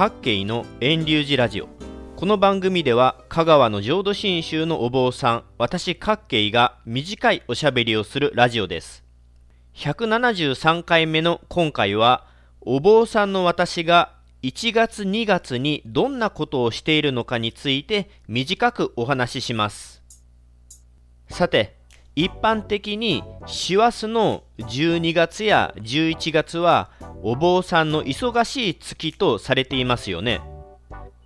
各系の遠流寺ラジオ。この番組では香川の浄土真宗のお坊さん私各系が短いおしゃべりをするラジオです。173回目の今回はお坊さんの私が1月2月にどんなことをしているのかについて短くお話しします。さて一般的に師走の12月や11月はお坊さんの忙しい月とされていますよね。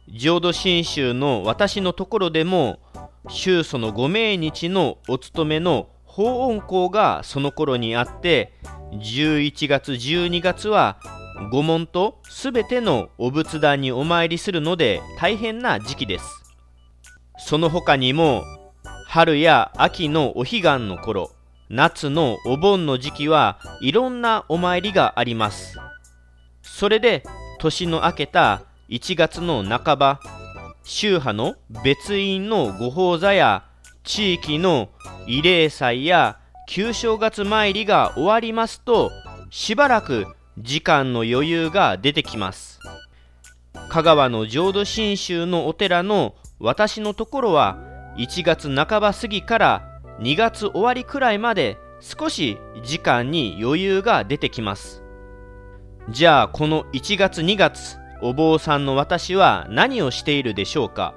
浄土真宗の私のところでも宗祖のご命日のお勤めの法恩公がその頃にあって11月12月は御門とすべてのお仏壇にお参りするので大変な時期です。その他にも春や秋のお彼岸の頃夏のお盆の時期はいろんなお参りがあります。それで年の明けた1月の半ば宗派の別院のご法座や地域の慰霊祭や旧正月参りが終わりますとしばらく時間の余裕が出てきます。香川の浄土真宗のお寺の私のところは1月半ば過ぎから2月終わりくらいまで少し時間に余裕が出てきます。じゃあこの1月2月お坊さんの私は何をしているでしょうか？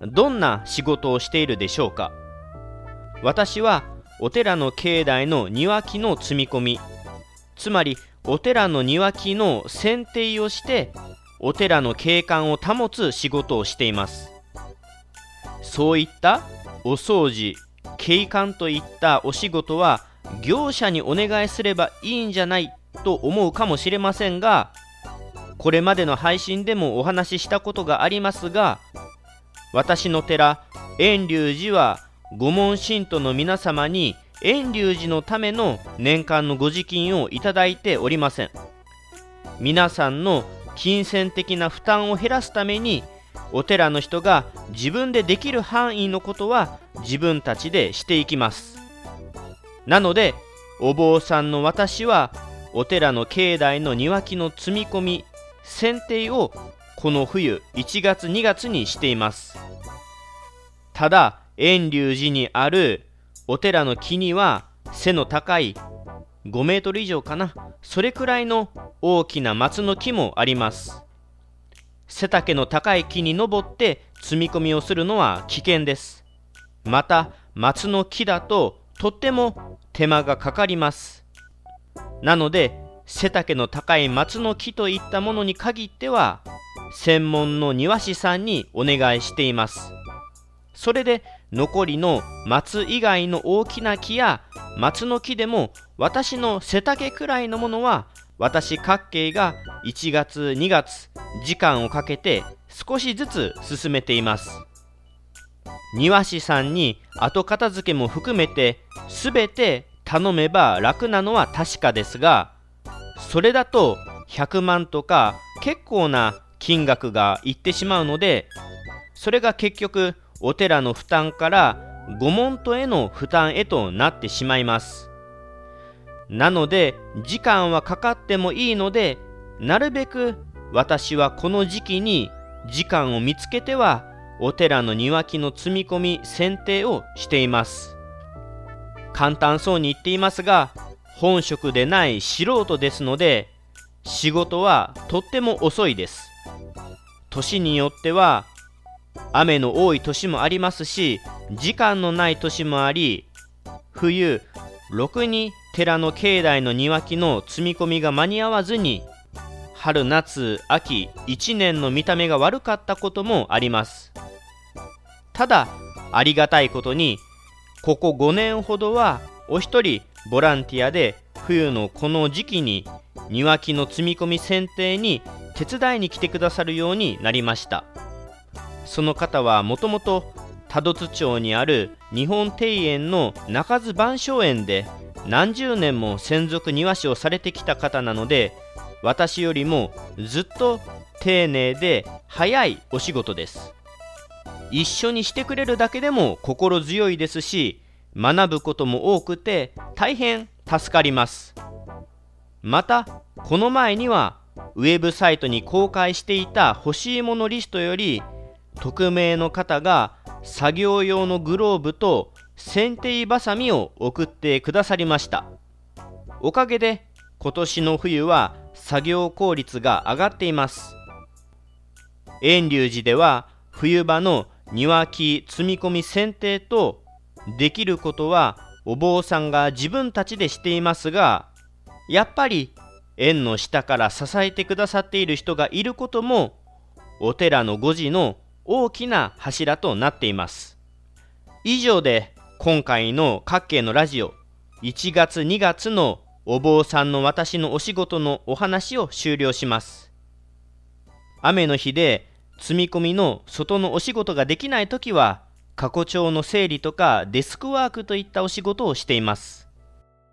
どんな仕事をしているでしょうか？私はお寺の境内の庭木の積み込み。つまりお寺の庭木の剪定をしてお寺の景観を保つ仕事をしています。そういったお掃除景観といったお仕事は業者にお願いすればいいんじゃないと思うかもしれませんがこれまでの配信でもお話ししたことがありますが私の寺遠隆寺は御門信徒の皆様に遠隆寺のための年間のご時金をいただいておりません。皆さんの金銭的な負担を減らすためにお寺の人が自分でできる範囲のことは自分たちでしていきます。なのでお坊さんの私はお寺の境内の庭木の積み込み剪定をこの冬1月2月にしています。ただ遠隆寺にあるお寺の木には背の高い5メートル以上かな。それくらいの大きな松の木もあります。背丈の高い木に登って積み込みをするのは危険です。また松の木だととっても手間がかかります。なので背丈の高い松の木といったものに限っては専門の庭師さんにお願いしています。それで残りの松以外の大きな木や松の木でも私の背丈くらいのものは私各系が1月2月時間をかけて少しずつ進めています。庭師さんに後片付けも含めて全て頼めば楽なのは確かですがそれだと100万とか結構な金額がいってしまうのでそれが結局お寺の負担から御門徒への負担へとなってしまいます。なので時間はかかってもいいのでなるべく私はこの時期に時間を見つけてはお寺の庭木の積み込み剪定をしています。簡単そうに言っていますが本職でない素人ですので仕事はとっても遅いです。年によっては雨の多い年もありますし時間のない年もあり冬ろくに寺の境内の庭木の積み込みが間に合わずに春夏秋1年の見た目が悪かったこともあります。ただありがたいことにここ5年ほどはお一人ボランティアで冬のこの時期に庭木の積み込み剪定に手伝いに来てくださるようになりました。その方はもともと多度津町にある日本庭園の中津万象園で何十年も専属庭師をされてきた方なので私よりもずっと丁寧で早いお仕事です。一緒にしてくれるだけでも心強いですし学ぶことも多くて大変助かります。またこの前にはウェブサイトに公開していた欲しいものリストより匿名の方が作業用のグローブと剪定バサミを送ってくださりました。おかげで今年の冬は作業効率が上がっています。遠隆寺では冬場の庭木積み込み剪定とできることはお坊さんが自分たちでしていますがやっぱり縁の下から支えてくださっている人がいることもお寺の護持の大きな柱となっています。以上で今回の各系のラジオ1月2月のお坊さんの私のお仕事のお話を終了します。雨の日で積み込みの外のお仕事ができない時は過去帳の整理とかデスクワークといったお仕事をしています。